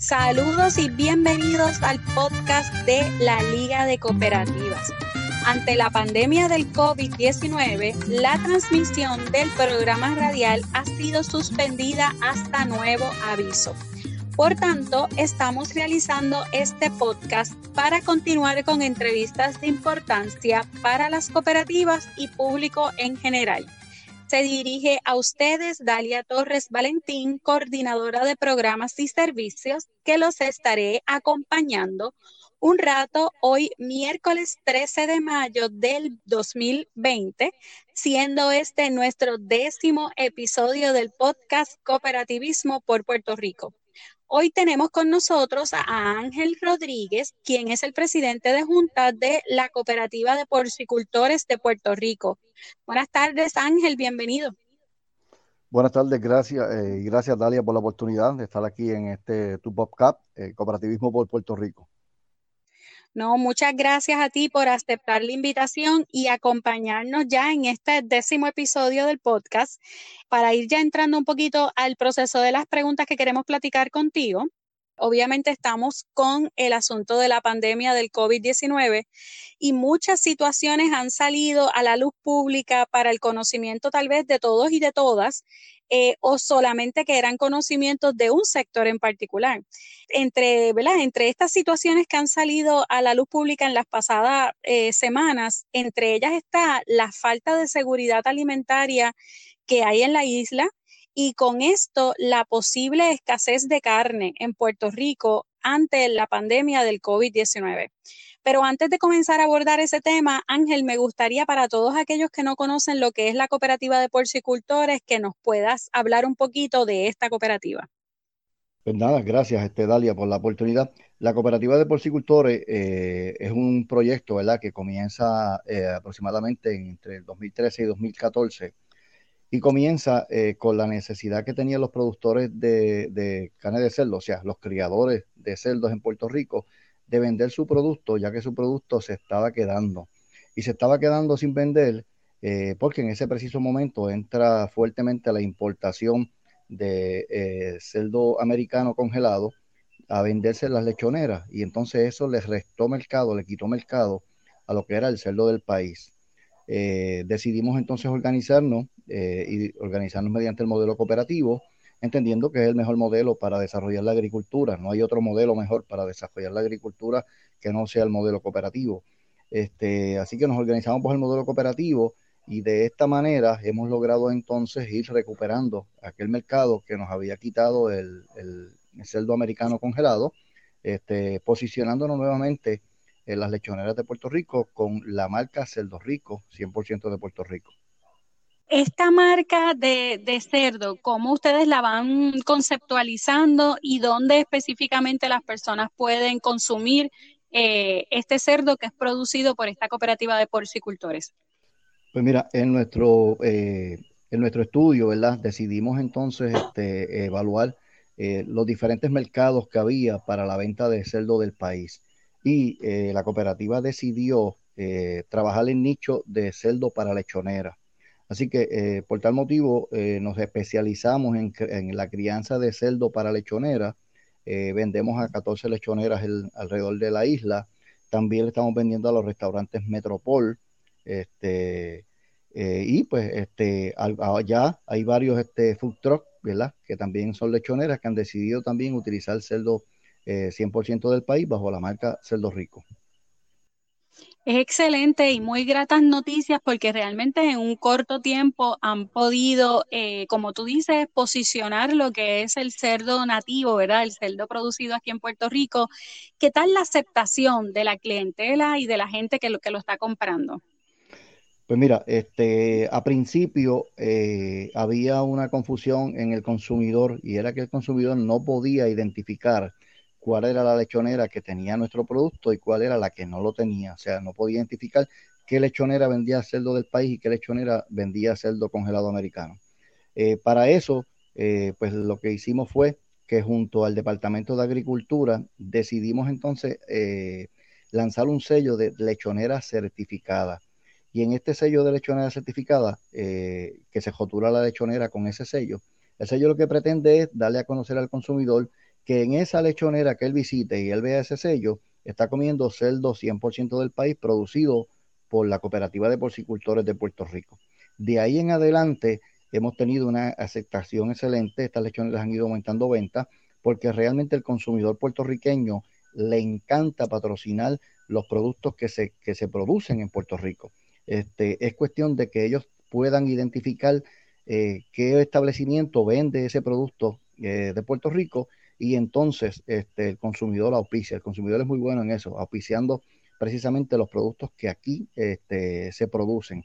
Saludos y bienvenidos al podcast de la Liga de Cooperativas. Ante la pandemia del COVID-19, la transmisión del programa radial ha sido suspendida hasta nuevo aviso. Por tanto, estamos realizando este podcast para continuar con entrevistas de importancia para las cooperativas y público en general se dirige a ustedes Dalia Torres Valentín, coordinadora de programas y servicios, que los estaré acompañando un rato hoy miércoles 13 de mayo del 2020, siendo este nuestro décimo episodio del podcast Cooperativismo por Puerto Rico. Hoy tenemos con nosotros a Ángel Rodríguez, quien es el presidente de Junta de la Cooperativa de Porcicultores de Puerto Rico. Buenas tardes, Ángel, bienvenido. Buenas tardes, gracias, eh, gracias Dalia por la oportunidad de estar aquí en este Tu Cup, eh, Cooperativismo por Puerto Rico. No, muchas gracias a ti por aceptar la invitación y acompañarnos ya en este décimo episodio del podcast para ir ya entrando un poquito al proceso de las preguntas que queremos platicar contigo. Obviamente estamos con el asunto de la pandemia del COVID-19 y muchas situaciones han salido a la luz pública para el conocimiento tal vez de todos y de todas eh, o solamente que eran conocimientos de un sector en particular. Entre, ¿verdad? entre estas situaciones que han salido a la luz pública en las pasadas eh, semanas, entre ellas está la falta de seguridad alimentaria que hay en la isla y con esto la posible escasez de carne en Puerto Rico ante la pandemia del COVID-19. Pero antes de comenzar a abordar ese tema, Ángel, me gustaría para todos aquellos que no conocen lo que es la cooperativa de porcicultores, que nos puedas hablar un poquito de esta cooperativa. Pues nada, gracias, este, Dalia, por la oportunidad. La cooperativa de porcicultores eh, es un proyecto ¿verdad? que comienza eh, aproximadamente entre el 2013 y 2014 y comienza eh, con la necesidad que tenían los productores de, de carne de cerdo, o sea, los criadores de cerdos en Puerto Rico, de vender su producto, ya que su producto se estaba quedando. Y se estaba quedando sin vender eh, porque en ese preciso momento entra fuertemente la importación de eh, cerdo americano congelado a venderse en las lechoneras. Y entonces eso le restó mercado, le quitó mercado a lo que era el cerdo del país. Eh, decidimos entonces organizarnos y organizarnos mediante el modelo cooperativo entendiendo que es el mejor modelo para desarrollar la agricultura. No hay otro modelo mejor para desarrollar la agricultura que no sea el modelo cooperativo. Este, así que nos organizamos por el modelo cooperativo y de esta manera hemos logrado entonces ir recuperando aquel mercado que nos había quitado el, el, cerdo americano congelado, este, posicionándonos nuevamente en las lechoneras de Puerto Rico con la marca Cerdo Rico, 100% de Puerto Rico. Esta marca de, cerdo, ¿cómo ustedes la van conceptualizando y dónde específicamente las personas pueden consumir eh, este cerdo que es producido por esta cooperativa de porcicultores? Pues mira, en nuestro, eh, en nuestro estudio, ¿verdad? Decidimos entonces este, evaluar eh, los diferentes mercados que había para la venta de cerdo del país. Y la cooperativa decidió trabajar en nicho de cerdo para lechonera. Así que eh, por tal motivo eh, nos especializamos en, la crianza de cerdo para lechonera. Eh, vendemos a 14 lechoneras alrededor de la isla. También le estamos vendiendo a los restaurantes Metropol. Este, y pues este, allá hay varios este, food trucks, ¿verdad? Que también son lechoneras que han decidido también utilizar cerdo 100% del país bajo la marca Cerdo Rico. Es excelente y muy gratas noticias porque realmente en un corto tiempo han podido, eh, como tú dices, posicionar lo que es el cerdo nativo, ¿verdad? El cerdo producido aquí en Puerto Rico. ¿Qué tal la aceptación de la clientela y de la gente que lo, que lo está comprando? Pues mira, este, a principio eh, había una confusión en el consumidor y era que el consumidor no podía identificar cuál era la lechonera que tenía nuestro producto y cuál era la que no lo tenía. O sea, no podía identificar qué lechonera vendía cerdo del país y qué lechonera vendía cerdo congelado americano. Eh, para eso, eh, pues lo que hicimos fue que junto al Departamento de Agricultura decidimos entonces eh, lanzar un sello de lechonera certificada. Y en este sello de lechonera certificada, que se jotura la lechonera con ese sello, el sello lo que pretende es darle a conocer al consumidor que en esa lechonera que él visite y él vea ese sello, está comiendo cerdo 100% del país producido por la Cooperativa de Porcicultores de Puerto Rico. De ahí en adelante hemos tenido una aceptación excelente, estas lechoneras han ido aumentando ventas porque realmente el consumidor puertorriqueño le encanta patrocinar los productos que se, que se producen en Puerto Rico. Este, es cuestión de que ellos puedan identificar eh, qué establecimiento vende ese producto eh, de Puerto Rico y entonces este, el consumidor auspicia. El consumidor es muy bueno en eso, auspiciando precisamente los productos que aquí este, se producen.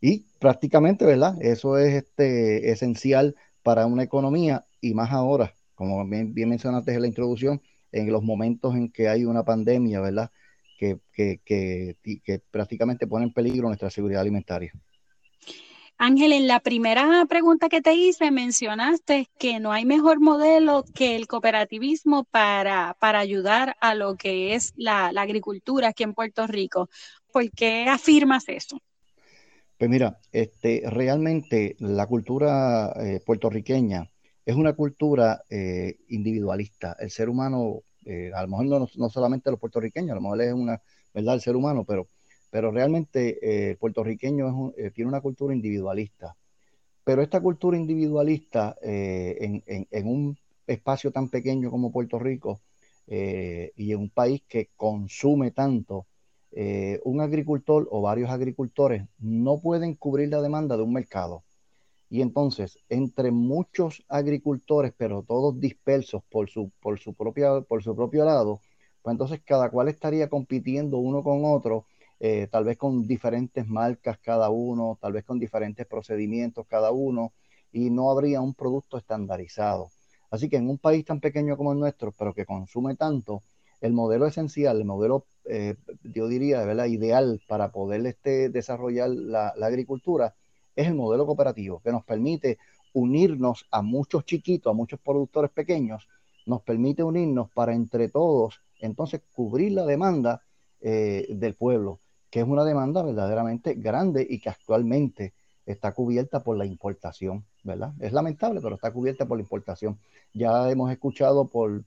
Y prácticamente, ¿verdad? Eso es este, esencial para una economía y más ahora, como bien, mencionaste en la introducción, en los momentos en que hay una pandemia, ¿verdad? Que, que, que, que prácticamente pone en peligro nuestra seguridad alimentaria. Ángel, en la primera pregunta que te hice mencionaste que no hay mejor modelo que el cooperativismo para, para ayudar a lo que es la, agricultura aquí en Puerto Rico. ¿Por qué afirmas eso? Pues mira, este, realmente la cultura eh, puertorriqueña es una cultura eh, individualista. El ser humano, eh, a lo mejor no, no, solamente los puertorriqueños, a lo mejor es una verdad el ser humano, pero pero realmente el eh, puertorriqueño eh, tiene una cultura individualista. Pero esta cultura individualista eh, en, un espacio tan pequeño como Puerto Rico y en un país que consume tanto, un agricultor o varios agricultores no pueden cubrir la demanda de un mercado. Y entonces, entre muchos agricultores, pero todos dispersos por su, por su, propia, por su propio lado, pues entonces cada cual estaría compitiendo uno con otro eh, tal vez con diferentes marcas cada uno, tal vez con diferentes procedimientos cada uno, y no habría un producto estandarizado. Así que en un país tan pequeño como el nuestro, pero que consume tanto, el modelo esencial, el modelo, eh, yo diría, ¿verdad? ideal para poder este, desarrollar la, agricultura, es el modelo cooperativo, que nos permite unirnos a muchos chiquitos, a muchos productores pequeños, nos permite unirnos para entre todos, entonces cubrir la demanda eh, del pueblo que es una demanda verdaderamente grande y que actualmente está cubierta por la importación, ¿verdad? Es lamentable, pero está cubierta por la importación. Ya hemos escuchado por,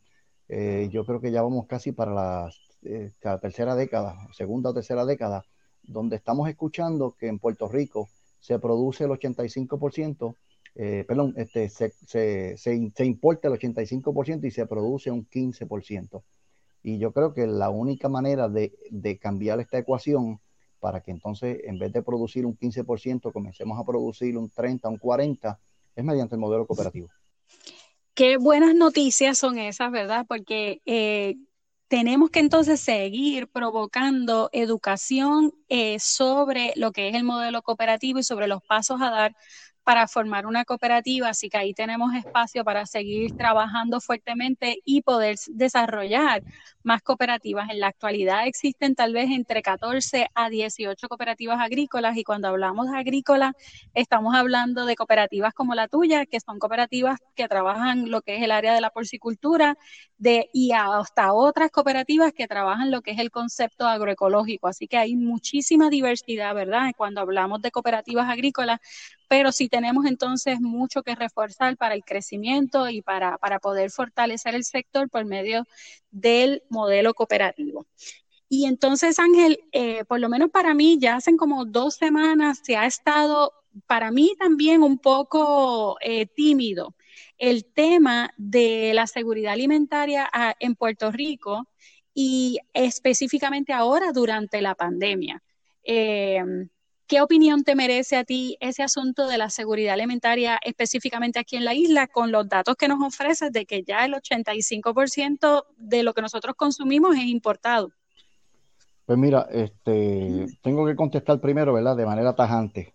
eh, yo creo que ya vamos casi para la, eh, tercera década, segunda o tercera década, donde estamos escuchando que en Puerto Rico se produce el 85%, eh, perdón, este, se, se, se, se importa el 85% y se produce un 15%. Y yo creo que la única manera de, cambiar esta ecuación para que entonces en vez de producir un 15% comencemos a producir un 30, un 40, es mediante el modelo cooperativo. Qué buenas noticias son esas, ¿verdad? Porque eh, tenemos que entonces seguir provocando educación eh, sobre lo que es el modelo cooperativo y sobre los pasos a dar para formar una cooperativa, así que ahí tenemos espacio para seguir trabajando fuertemente y poder desarrollar más cooperativas. En la actualidad existen tal vez entre 14 a 18 cooperativas agrícolas y cuando hablamos de agrícolas estamos hablando de cooperativas como la tuya, que son cooperativas que trabajan lo que es el área de la porcicultura de, y hasta otras cooperativas que trabajan lo que es el concepto agroecológico. Así que hay muchísima diversidad, ¿verdad? Cuando hablamos de cooperativas agrícolas, pero sí tenemos entonces mucho que reforzar para el crecimiento y para, para poder fortalecer el sector por medio del modelo cooperativo. Y entonces, Ángel, eh, por lo menos para mí, ya hacen como dos semanas se ha estado, para mí también un poco eh, tímido el tema de la seguridad alimentaria ah, en Puerto Rico y específicamente ahora durante la pandemia. Eh, ¿Qué opinión te merece a ti ese asunto de la seguridad alimentaria específicamente aquí en la isla con los datos que nos ofreces de que ya el 85% de lo que nosotros consumimos es importado? Pues mira, este, tengo que contestar primero, ¿verdad? De manera tajante,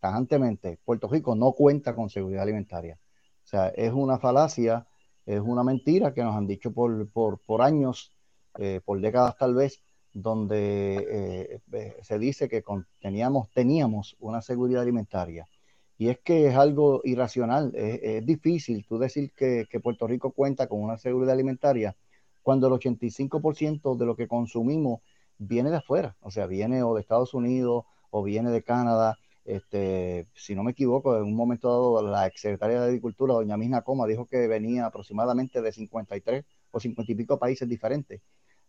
tajantemente. Puerto Rico no cuenta con seguridad alimentaria. O sea, es una falacia, es una mentira que nos han dicho por, por, por años, eh, por décadas tal vez, donde eh, se dice que teníamos, teníamos una seguridad alimentaria. Y es que es algo irracional, es, difícil tú decir que, Puerto Rico cuenta con una seguridad alimentaria cuando el 85% de lo que consumimos viene de afuera, o sea, viene o de Estados Unidos o viene de Canadá. Este, si no me equivoco, en un momento dado la exsecretaria de Agricultura, doña Misna Coma, dijo que venía aproximadamente de 53 o 50 y pico países diferentes.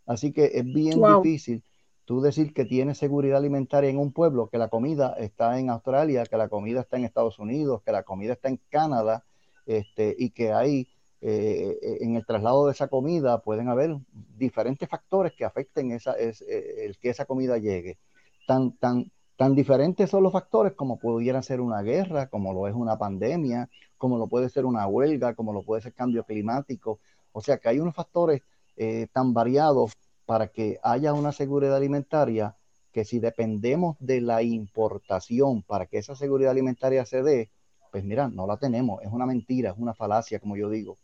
Así que es bien difícil tú decir que tienes seguridad alimentaria en un pueblo, que la comida está en Australia, que la comida está en Estados Unidos, que la comida está en Canadá, este, y que hay eh, en el traslado de esa comida pueden haber diferentes factores que afecten esa, es, eh, el que esa comida llegue. Tan, tan, tan diferentes son los factores como pudiera ser una guerra, como lo es una pandemia, como lo puede ser una huelga, como lo puede ser cambio climático. O sea que hay unos factores eh, tan variados para que haya una seguridad alimentaria que si dependemos de la importación para que esa seguridad alimentaria se dé, pues mira, no la tenemos, es una mentira, es una falacia, como yo digo.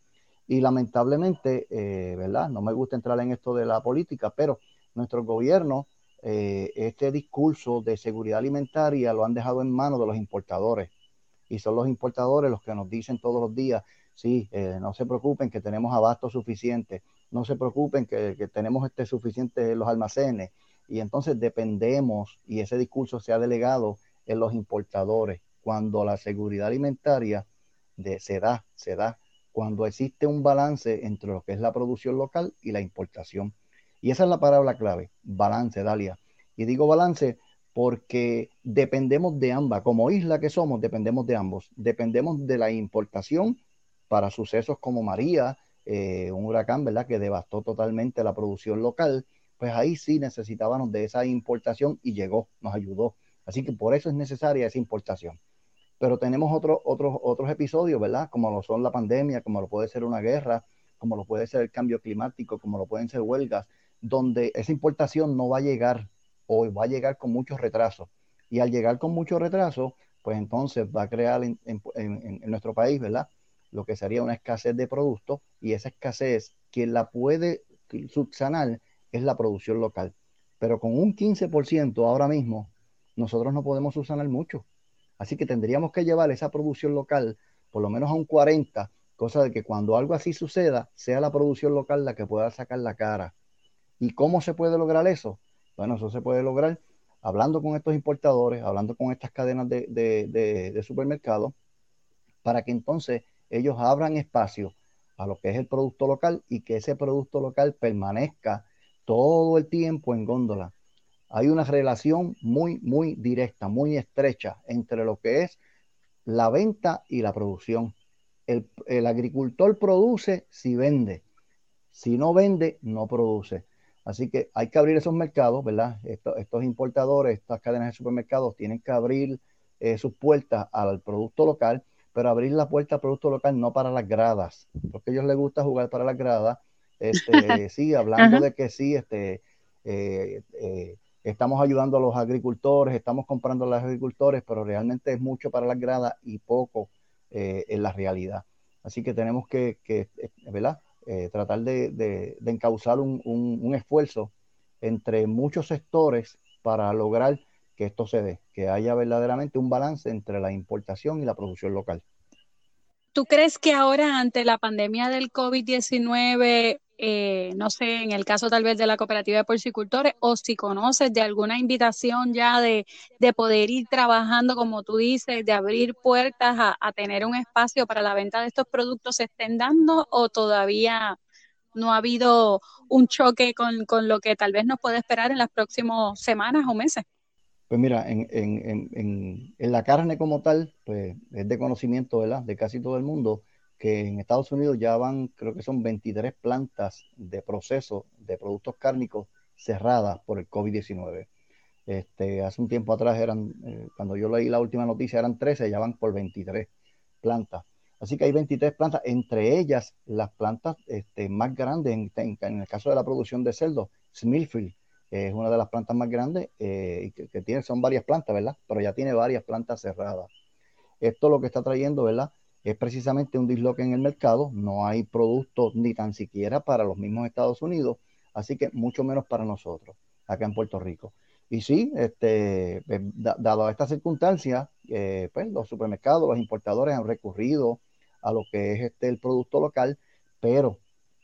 Y lamentablemente, eh, ¿verdad? No me gusta entrar en esto de la política, pero nuestro gobierno, eh, este discurso de seguridad alimentaria lo han dejado en manos de los importadores. Y son los importadores los que nos dicen todos los días, sí, no se preocupen que tenemos abasto suficiente, no se preocupen que, tenemos este suficiente en los almacenes. Y entonces dependemos, y ese discurso se ha delegado en los importadores, cuando la seguridad alimentaria se da, se da cuando existe un balance entre lo que es la producción local y la importación. Y esa es la palabra clave, balance, Dalia. Y digo balance porque dependemos de ambas, como isla que somos, dependemos de ambos. Dependemos de la importación para sucesos como María, eh, un huracán, ¿verdad?, que devastó totalmente la producción local, pues ahí sí necesitábamos de esa importación y llegó, nos ayudó. Así que por eso es necesaria esa importación pero tenemos otros otros otros episodios, ¿verdad? Como lo son la pandemia, como lo puede ser una guerra, como lo puede ser el cambio climático, como lo pueden ser huelgas, donde esa importación no va a llegar o va a llegar con mucho retraso. Y al llegar con mucho retraso, pues entonces va a crear en, nuestro país, ¿verdad? Lo que sería una escasez de productos y esa escasez, quien la puede subsanar es la producción local. Pero con un 15% ahora mismo, nosotros no podemos subsanar mucho. Así que tendríamos que llevar esa producción local por lo menos a un 40, cosa de que cuando algo así suceda, sea la producción local la que pueda sacar la cara. ¿Y cómo se puede lograr eso? Bueno, eso se puede lograr hablando con estos importadores, hablando con estas cadenas de, de, supermercados, para que entonces ellos abran espacio a lo que es el producto local y que ese producto local permanezca todo el tiempo en góndola hay una relación muy, muy directa, muy estrecha entre lo que es la venta y la producción. El, agricultor produce si vende. Si no vende, no produce. Así que hay que abrir esos mercados, ¿verdad? Estos, importadores, estas cadenas de supermercados tienen que abrir eh, sus puertas al producto local, pero abrir la puerta al producto local no para las gradas, porque a ellos les gusta jugar para las gradas. Este, sí, hablando de que sí, este, eh, eh, estamos ayudando a los agricultores, estamos comprando a los agricultores, pero realmente es mucho para las gradas y poco eh, en la realidad. Así que tenemos que, eh, ¿verdad? Tratar de, de, encauzar un, un, esfuerzo entre muchos sectores para lograr que esto se dé, que haya verdaderamente un balance entre la importación y la producción local. ¿Tú crees que ahora ante la pandemia del COVID-19 eh, no sé, en el caso tal vez de la cooperativa de porcicultores, o si conoces de alguna invitación ya de, poder ir trabajando, como tú dices, de abrir puertas a, tener un espacio para la venta de estos productos, ¿se estén dando o todavía no ha habido un choque con, con lo que tal vez nos puede esperar en las próximas semanas o meses? Pues mira, en, en, en, en, la carne como tal, pues es de conocimiento ¿verdad? de casi todo el mundo que en Estados Unidos ya van, creo que son 23 plantas de proceso de productos cárnicos cerradas por el COVID-19. Este, hace un tiempo atrás eran, eh, cuando yo leí la última noticia, eran 13, ya van por 23 plantas. Así que hay 23 plantas, entre ellas las plantas este, más grandes, en, en, el caso de la producción de cerdo, Smithfield es una de las plantas más grandes, eh, que, tiene, son varias plantas, ¿verdad? Pero ya tiene varias plantas cerradas. Esto lo que está trayendo, ¿verdad? es precisamente un disloque en el mercado, no hay productos ni tan siquiera para los mismos Estados Unidos, así que mucho menos para nosotros, acá en Puerto Rico. Y sí, este, eh, dado esta circunstancia, eh, pues los supermercados, los importadores han recurrido a lo que es este, el producto local, pero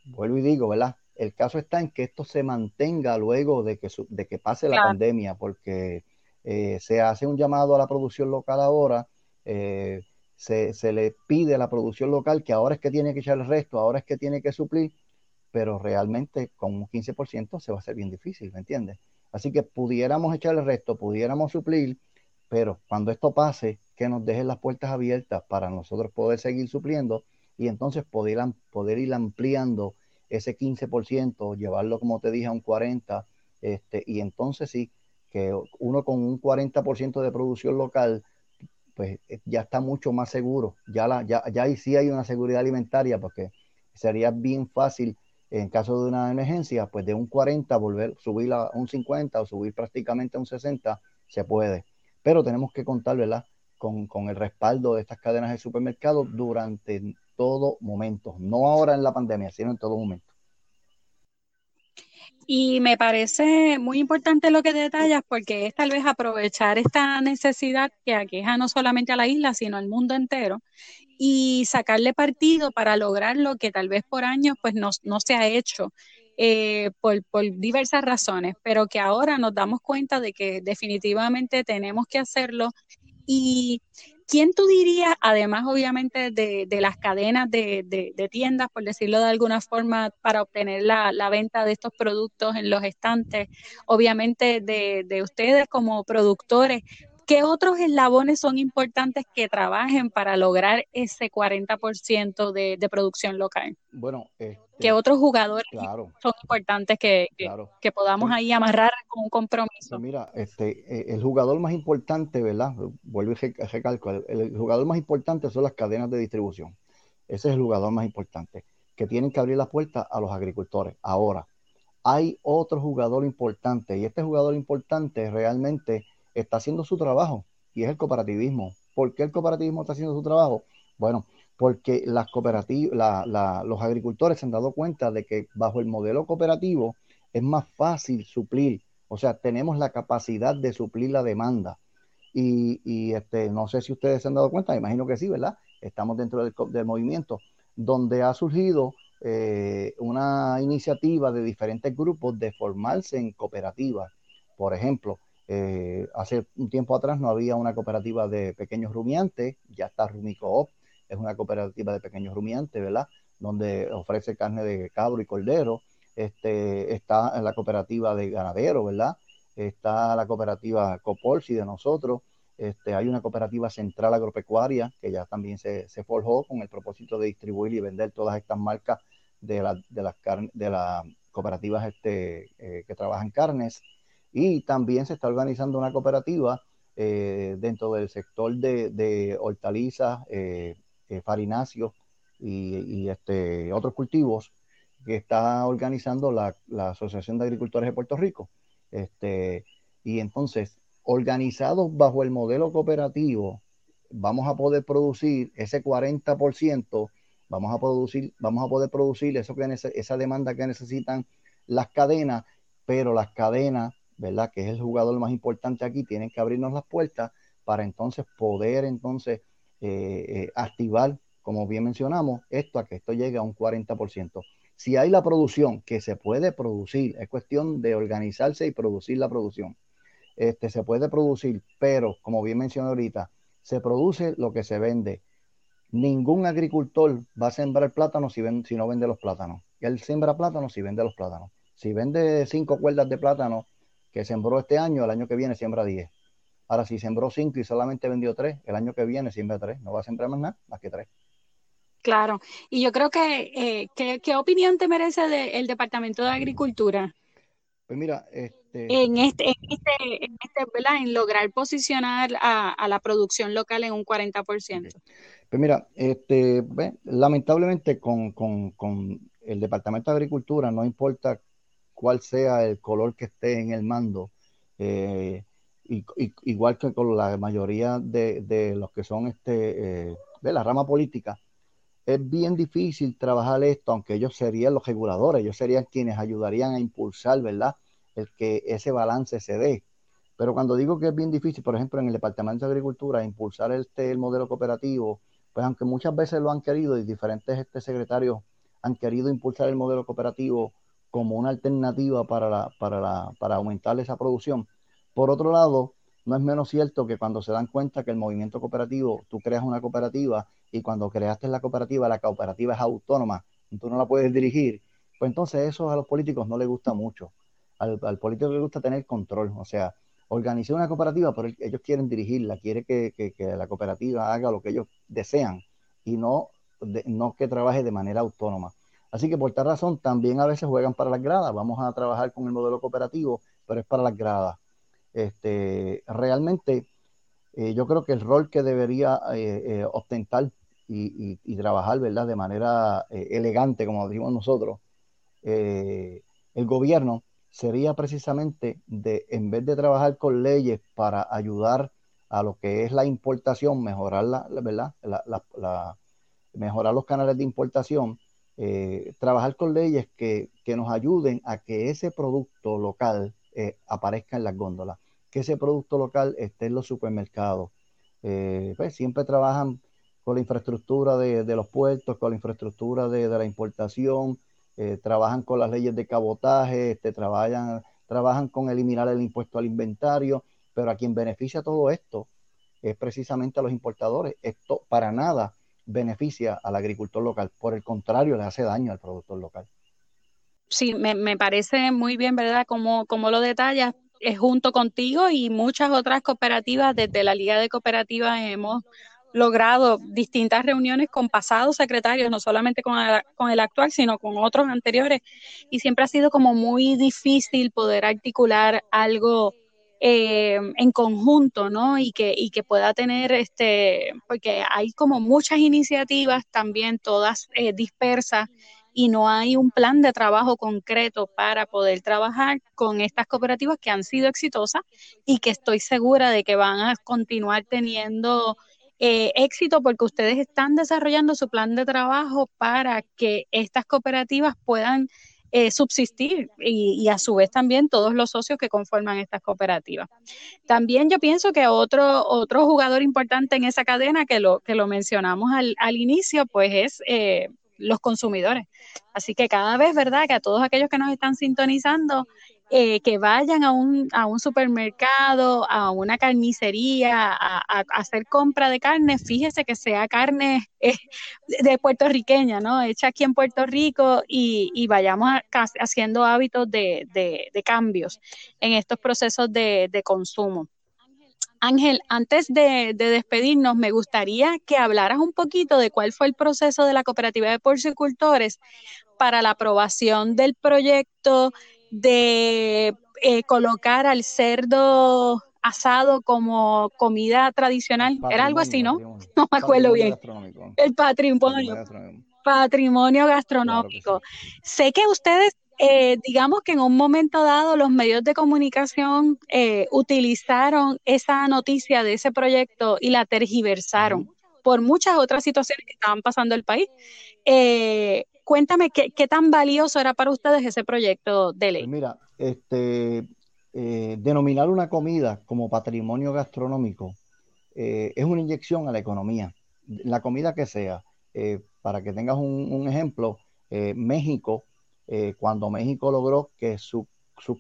vuelvo y digo, ¿verdad? El caso está en que esto se mantenga luego de que, de que pase la pandemia, porque Eh, se hace un llamado a la producción local ahora, eh, se, se, le pide a la producción local que ahora es que tiene que echar el resto, ahora es que tiene que suplir, pero realmente con un 15% se va a hacer bien difícil, ¿me entiendes? Así que pudiéramos echar el resto, pudiéramos suplir, pero cuando esto pase, que nos dejen las puertas abiertas para nosotros poder seguir supliendo y entonces poder, poder ir ampliando ese 15%, llevarlo, como te dije, a un 40%, este, y entonces sí, que uno con un 40% de producción local, pues eh, ya está mucho más seguro. Ya, la, ya, ya ahí sí hay una seguridad alimentaria, porque sería bien fácil en caso de una emergencia, pues de un 40 volver, subir a un 50 o subir prácticamente a un 60, se puede. Pero tenemos que contar, ¿verdad? Con, con el respaldo de estas cadenas de supermercados durante todo momento, no ahora en la pandemia, sino en todo momento. Y me parece muy importante lo que detallas porque es tal vez aprovechar esta necesidad que aqueja no solamente a la isla, sino al mundo entero y sacarle partido para lograr lo que tal vez por años pues no, no se ha hecho eh, por, por, diversas razones, pero que ahora nos damos cuenta de que definitivamente tenemos que hacerlo. Y ¿quién tú dirías, además obviamente de, las cadenas de, tiendas, por decirlo de alguna forma, para obtener la, venta de estos productos en los estantes, obviamente de, ustedes como productores, ¿qué otros eslabones son importantes que trabajen para lograr ese 40% de, de producción local? Bueno, este, ¿qué otros jugadores son importantes que, que, podamos ahí amarrar con un compromiso? Pues mira, este, e, el jugador más importante, ¿verdad? Vuelvo a recalcar, el jugador más importante son las cadenas de distribución. Ese es el jugador más importante, que tienen que abrir las puertas a los agricultores. Ahora, hay otro jugador importante y este jugador importante realmente está haciendo su trabajo y es el cooperativismo. ¿Por qué el cooperativismo está haciendo su trabajo? Bueno, porque las cooperativas, los agricultores se han dado cuenta de que bajo el modelo cooperativo es más fácil suplir, o sea, tenemos la capacidad de suplir la demanda. Y, este, no sé si ustedes se han dado cuenta, imagino que sí, ¿verdad? Estamos dentro del, movimiento, donde ha surgido eh, una iniciativa de diferentes grupos de formarse en cooperativas. Por ejemplo, eh, hace un tiempo atrás no había una cooperativa de pequeños rumiantes, ya está Rumicoop, es una cooperativa de pequeños rumiantes, ¿verdad? Donde ofrece carne de cabro y cordero. Este, está la cooperativa de ganadero, ¿verdad? Está la cooperativa Copolsi de nosotros. Este, hay una cooperativa central agropecuaria que ya también se, forjó con el propósito de distribuir y vender todas estas marcas de, de las de las cooperativas este, eh, que trabajan carnes y también se está organizando una cooperativa eh, dentro del sector de, hortalizas, eh, eh, farináceos y, este, otros cultivos que está organizando la, Asociación de Agricultores de Puerto Rico. Este, y entonces, organizados bajo el modelo cooperativo, vamos a poder producir ese 40%, vamos a producir, vamos a poder producir eso que esa demanda que necesitan las cadenas, pero las cadenas ¿verdad? Que es el jugador más importante aquí, tienen que abrirnos las puertas para entonces poder entonces eh, eh, activar, como bien mencionamos, esto a que esto llegue a un 40%. Si hay la producción que se puede producir, es cuestión de organizarse y producir la producción. Este, se puede producir, pero como bien mencioné ahorita, se produce lo que se vende. Ningún agricultor va a sembrar plátanos si, si no vende los plátanos. Él siembra plátanos si vende los plátanos. Si vende cinco cuerdas de plátano que sembró este año, el año que viene siembra 10. Ahora, si sembró 5 y solamente vendió 3, el año que viene siembra 3. No va a sembrar más nada, más que 3. Claro, y yo creo que, eh, ¿qué, opinión te merece el Departamento de Agricultura? Pues mira, este... En este, en este, en este ¿verdad? En lograr posicionar a, la producción local en un 40%. Pues mira, este, lamentablemente con, con, con el Departamento de Agricultura, no importa cuál sea el color que esté en el mando, eh, igual que con la mayoría de, los que son este, eh, de la rama política, es bien difícil trabajar esto, aunque ellos serían los reguladores, ellos serían quienes ayudarían a impulsar, ¿verdad? El que ese balance se dé. Pero cuando digo que es bien difícil, por ejemplo, en el Departamento de Agricultura, impulsar este, el modelo cooperativo, pues aunque muchas veces lo han querido y diferentes este, secretarios han querido impulsar el modelo cooperativo como una alternativa para, la, para, la, para aumentar esa producción. Por otro lado, no es menos cierto que cuando se dan cuenta que el movimiento cooperativo, tú creas una cooperativa y cuando creaste la cooperativa, la cooperativa es autónoma, tú no la puedes dirigir, pues entonces eso a los políticos no les gusta mucho. Al, político le gusta tener control, o sea, organizar una cooperativa, pero ellos quieren dirigirla, quiere que, la cooperativa haga lo que ellos desean y no, no que trabaje de manera autónoma. Así que por tal razón también a veces juegan para las gradas. Vamos a trabajar con el modelo cooperativo, pero es para las gradas. Este, realmente eh, yo creo que el rol que debería eh, eh, ostentar y, trabajar ¿verdad? de manera elegante, como decimos nosotros, el gobierno sería precisamente de, en vez de trabajar con leyes para ayudar a lo que es la importación, mejorar la, ¿verdad? mejorar los canales de importación, trabajar con leyes que, que, nos ayuden a que ese producto local eh, aparezca en las góndolas, que ese producto local esté en los supermercados. Eh, pues, siempre trabajan con la infraestructura de, los puertos, con la infraestructura de, la importación, eh, trabajan con las leyes de cabotaje, este, trabajan, trabajan con eliminar el impuesto al inventario, pero a quien beneficia todo esto es precisamente a los importadores. Esto para nada beneficia al agricultor local, por el contrario, le hace daño al productor local. Sí, me, me, parece muy bien, ¿verdad? Como, lo detallas, es junto contigo y muchas otras cooperativas, desde la Liga de Cooperativas hemos logrado distintas reuniones con pasados secretarios, no solamente con con el actual, sino con otros anteriores, y siempre ha sido como muy difícil poder articular algo eh, en conjunto, ¿no? Y que, y que pueda tener, este, porque hay como muchas iniciativas también, todas eh, dispersas, y no hay un plan de trabajo concreto para poder trabajar con estas cooperativas que han sido exitosas y que estoy segura de que van a continuar teniendo eh, éxito porque ustedes están desarrollando su plan de trabajo para que estas cooperativas puedan eh, subsistir y, a su vez también todos los socios que conforman estas cooperativas. También yo pienso que otro, otro jugador importante en esa cadena que lo, que lo mencionamos al, al inicio, pues es eh, los consumidores. Así que cada vez, ¿verdad? Que a todos aquellos que nos están sintonizando, eh, que vayan a un, a un supermercado, a una carnicería, a, hacer compra de carne, fíjese que sea carne eh, de puertorriqueña, ¿no? Hecha aquí en Puerto Rico y, vayamos haciendo hábitos de, de, cambios en estos procesos de, de consumo. Ángel, antes de, despedirnos, me gustaría que hablaras un poquito de cuál fue el proceso de la cooperativa de porcicultores para la aprobación del proyecto de eh, colocar al cerdo asado como comida tradicional. Era algo así, ¿no? No me acuerdo bien. El patrimonio. Patrimonio gastronómico. Sé que ustedes eh, digamos que en un momento dado los medios de comunicación eh, utilizaron esa noticia de ese proyecto y la tergiversaron por muchas otras situaciones que estaban pasando en el país. Eh, cuéntame ¿qué, tan valioso era para ustedes ese proyecto de ley. Pues mira, este, denominar una comida como patrimonio gastronómico es una inyección a la economía, la comida que sea. para que tengas un ejemplo, México eh, cuando México logró que su,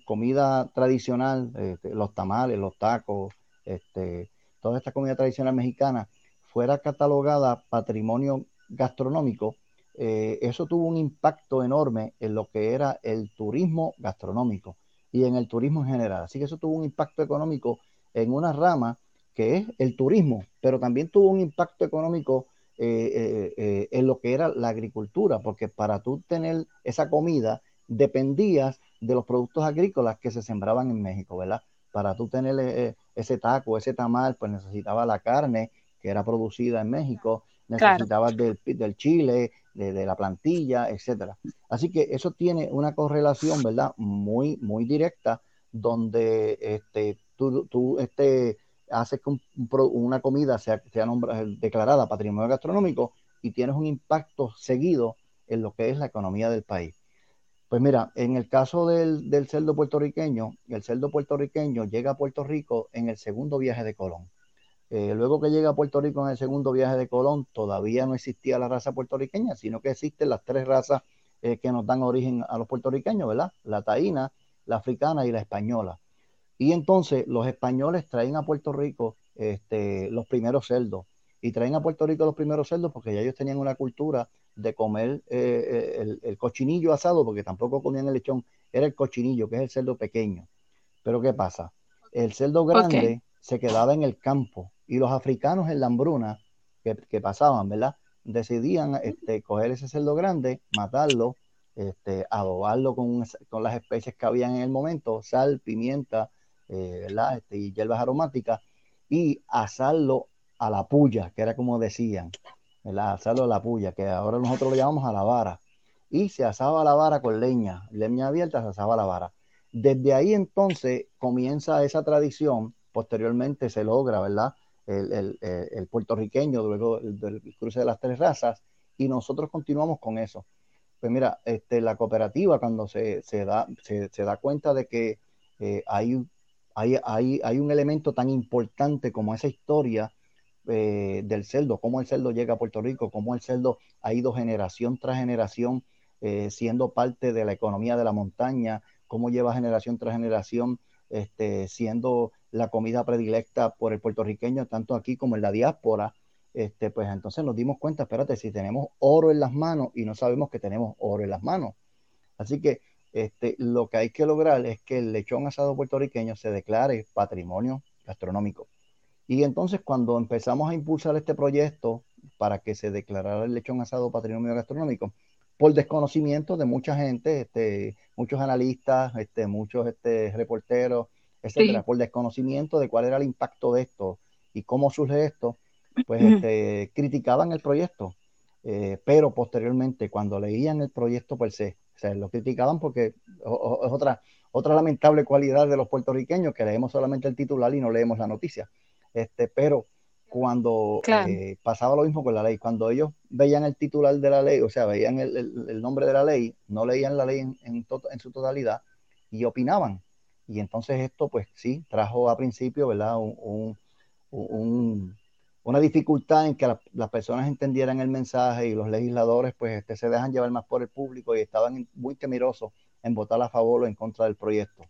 comida tradicional, este, los tamales, los tacos, este, toda esta comida tradicional mexicana, fuera catalogada patrimonio gastronómico, eh, eso tuvo un impacto enorme en lo que era el turismo gastronómico y en el turismo en general. Así que eso tuvo un impacto económico en una rama que es el turismo, pero también tuvo un impacto económico eh, eh, en lo que era la agricultura, porque para tú tener esa comida dependías de los productos agrícolas que se sembraban en México, ¿verdad? Para tú tener ese taco, ese tamal, pues necesitaba la carne que era producida en México, necesitabas del, chile, de, la plantilla, etcétera. Así que eso tiene una correlación, ¿verdad? Muy, muy directa, donde este, tú, tú este, haces que una comida sea, sea declarada patrimonio gastronómico y tienes un impacto seguido en lo que es la economía del país. Pues mira, en el caso del, del cerdo puertorriqueño, el cerdo puertorriqueño llega a Puerto Rico en el segundo viaje de Colón. Eh, luego que llega a Puerto Rico en el segundo viaje de Colón, todavía no existía la raza puertorriqueña, sino que existen las tres razas eh, que nos dan origen a los puertorriqueños, ¿verdad? La taína, la africana y la española. Y entonces los españoles traen a Puerto Rico este, los primeros cerdos. Y traen a Puerto Rico los primeros cerdos porque ya ellos tenían una cultura de comer eh, el, cochinillo asado, porque tampoco comían el lechón, era el cochinillo, que es el cerdo pequeño. Pero ¿qué pasa? El cerdo grande se quedaba en el campo y los africanos en la hambruna que, pasaban, ¿verdad? Decidían este, coger ese cerdo grande, matarlo, este, adobarlo con, con las especies que habían en el momento, sal, pimienta, eh, ¿verdad? Este, y hierbas aromáticas, y asarlo a la puya, que era como decían, ¿verdad? Asarlo a la puya, que ahora nosotros lo llamamos a la vara. Y se asaba a la vara con leña, leña abierta, se asaba a la vara. Desde ahí entonces comienza esa tradición, posteriormente se logra, ¿verdad? El, el, puertorriqueño, luego del cruce de las tres razas, y nosotros continuamos con eso. Pues mira, este, la cooperativa cuando se, se da, se, se, da cuenta de que eh, hay hay, un elemento tan importante como esa historia eh, del cerdo, cómo el cerdo llega a Puerto Rico, cómo el cerdo ha ido generación tras generación eh, siendo parte de la economía de la montaña, cómo lleva generación tras generación este, siendo la comida predilecta por el puertorriqueño, tanto aquí como en la diáspora. Este, pues entonces nos dimos cuenta, espérate, si tenemos oro en las manos y no sabemos que tenemos oro en las manos. Así que este, lo que hay que lograr es que el lechón asado puertorriqueño se declare patrimonio gastronómico. Y entonces cuando empezamos a impulsar este proyecto para que se declarara el lechón asado patrimonio gastronómico, por desconocimiento de mucha gente, este, muchos analistas, este, muchos este, reporteros, etcétera, por desconocimiento de cuál era el impacto de esto y cómo surge esto, pues este, criticaban el proyecto. Eh, pero posteriormente, cuando leían el proyecto per se, se lo criticaban porque es otra, otra lamentable cualidad de los puertorriqueños que leemos solamente el titular y no leemos la noticia. Este, pero cuando eh, pasaba lo mismo con la ley, cuando ellos veían el titular de la ley, o sea, veían el, nombre de la ley, no leían la ley en, en, su totalidad y opinaban. Y entonces esto, pues sí, trajo a principio, ¿verdad? un, una dificultad en que las personas entendieran el mensaje y los legisladores pues este, se dejan llevar más por el público y estaban muy temerosos en votar a favor o en contra del proyecto.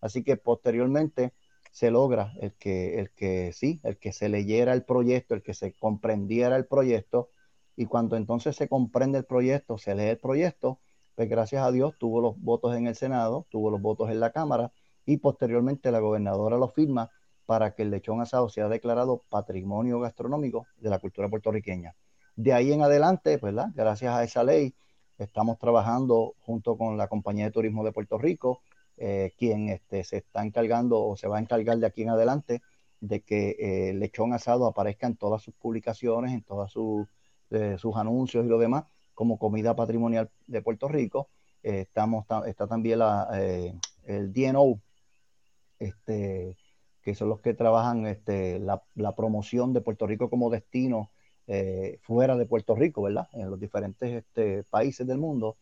Así que posteriormente se logra el que, el que sí, el que se leyera el proyecto, el que se comprendiera el proyecto y cuando entonces se comprende el proyecto, se lee el proyecto, pues gracias a Dios tuvo los votos en el Senado, tuvo los votos en la Cámara y posteriormente la gobernadora lo firma para que el lechón asado sea declarado patrimonio gastronómico de la cultura puertorriqueña. De ahí en adelante, ¿verdad? gracias a esa ley, estamos trabajando junto con la Compañía de Turismo de Puerto Rico, eh, quien este, se está encargando o se va a encargar de aquí en adelante de que eh, el lechón asado aparezca en todas sus publicaciones, en todos eh, sus anuncios y lo demás, como comida patrimonial de Puerto Rico. estamos, está también la, el DNO, este, que son los que trabajan este, la, promoción de Puerto Rico como destino eh, fuera de Puerto Rico, ¿verdad? En los diferentes este, países del mundo,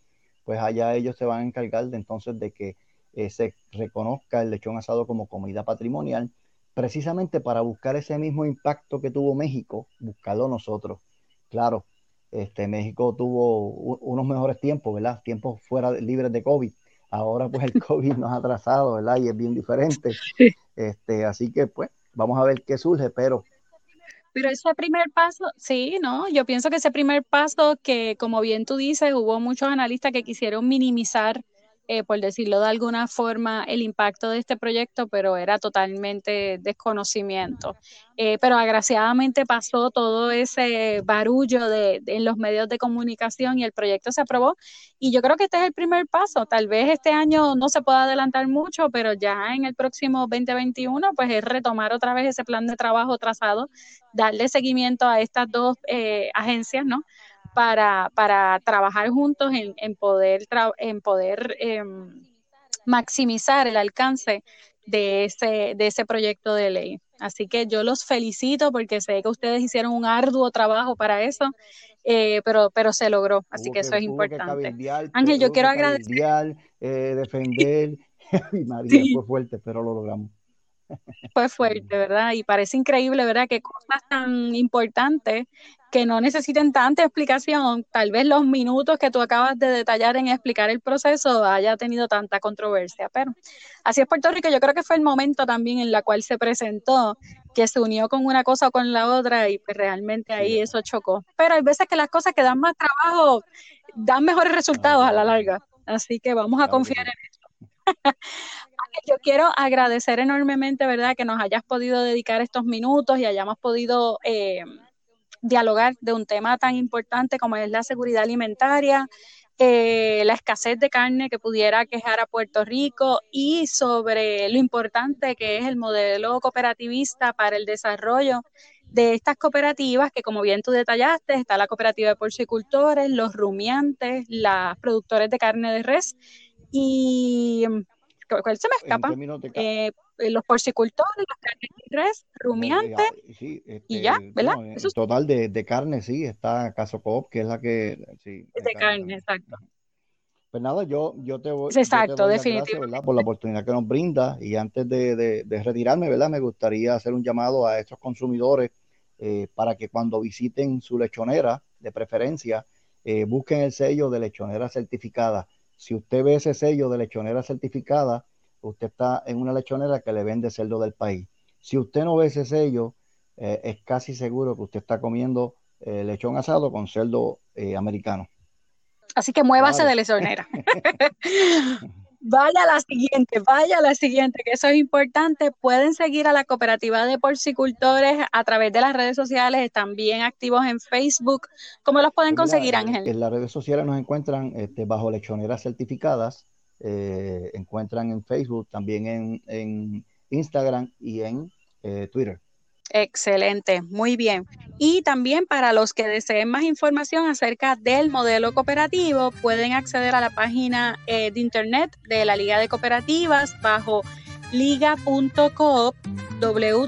pues allá ellos se van a encargar de entonces de que eh, se reconozca el lechón asado como comida patrimonial, precisamente para buscar ese mismo impacto que tuvo México, buscarlo nosotros. Claro, este, México tuvo unos mejores tiempos, ¿verdad? Tiempos fuera libres de COVID. Ahora pues el COVID nos ha atrasado, ¿verdad? Y es bien diferente. Este, así que pues vamos a ver qué surge, pero... Pero ese primer paso, sí, ¿no? Yo pienso que ese primer paso que, como bien tú dices, hubo muchos analistas que quisieron minimizar eh, por decirlo de alguna forma, el impacto de este proyecto, pero era totalmente desconocimiento. Eh, pero agraciadamente pasó todo ese barullo de, en los medios de comunicación y el proyecto se aprobó. Y yo creo que este es el primer paso. Tal vez este año no se pueda adelantar mucho, pero ya en el próximo 2021, pues es retomar otra vez ese plan de trabajo trazado, darle seguimiento a estas dos eh, agencias, ¿no? Para, para trabajar juntos en, en poder, en poder em, maximizar el alcance de ese, de ese proyecto de ley. Así que yo los felicito porque sé que ustedes hicieron un arduo trabajo para eso, eh, pero, pero se logró, así que, eso es importante. Ángel, yo quiero agradecer. Eh, defender, María, fue fuerte, pero lo logramos. Fue fuerte, ¿verdad? Y parece increíble, ¿verdad? Que cosas tan importantes que no necesiten tanta explicación, tal vez los minutos que tú acabas de detallar en explicar el proceso haya tenido tanta controversia, pero así es Puerto Rico, yo creo que fue el momento también en la cual se presentó, que se unió con una cosa o con la otra y pues realmente ahí eso chocó. Pero hay veces que las cosas que dan más trabajo dan mejores resultados a la larga, así que vamos a confiar en eso. Yo quiero agradecer enormemente, ¿verdad?, que nos hayas podido dedicar estos minutos y hayamos podido eh, dialogar de un tema tan importante como es la seguridad alimentaria, eh, la escasez de carne que pudiera quejar a Puerto Rico y sobre lo importante que es el modelo cooperativista para el desarrollo de estas cooperativas, que como bien tú detallaste, está la cooperativa de porcicultores, los rumiantes, los productores de carne de res y ¿cuál se me escapa? Eh, los porcicultores, los carnes de rumiantes, y este, ya, ¿verdad? total de, carne, sí, está Caso Coop, que es la que... Sí, de carne, exacto. Pues nada, yo, yo te voy, exacto, definitivamente. por la oportunidad que nos brinda y antes de, retirarme, ¿verdad? Me gustaría hacer un llamado a estos consumidores eh, para que cuando visiten su lechonera, de preferencia, eh, busquen el sello de lechonera certificada. Si usted ve ese sello de lechonera certificada, usted está en una lechonera que le vende cerdo del país. Si usted no ve ese sello, eh, es casi seguro que usted está comiendo eh, lechón asado con cerdo eh, americano. Así que muévase de lechonera. vaya a la siguiente, vaya a la siguiente, que eso es importante. Pueden seguir a la cooperativa de porcicultores a través de las redes sociales, están bien activos en Facebook. ¿Cómo los pueden conseguir, Ángel? En las redes sociales nos encuentran este, bajo lechoneras certificadas eh, encuentran en Facebook, también en, Instagram y en eh, Twitter. Excelente, muy bien. Y también para los que deseen más información acerca del modelo cooperativo, pueden acceder a la página eh, de internet de la Liga de Cooperativas bajo liga.coop www.liga.coop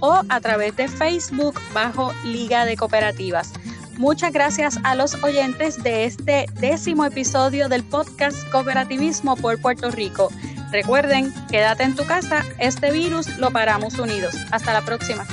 o a través de Facebook bajo Liga de Cooperativas. Muchas gracias a los oyentes de este décimo episodio del podcast Cooperativismo por Puerto Rico. Recuerden, quédate en tu casa, este virus lo paramos unidos. Hasta la próxima.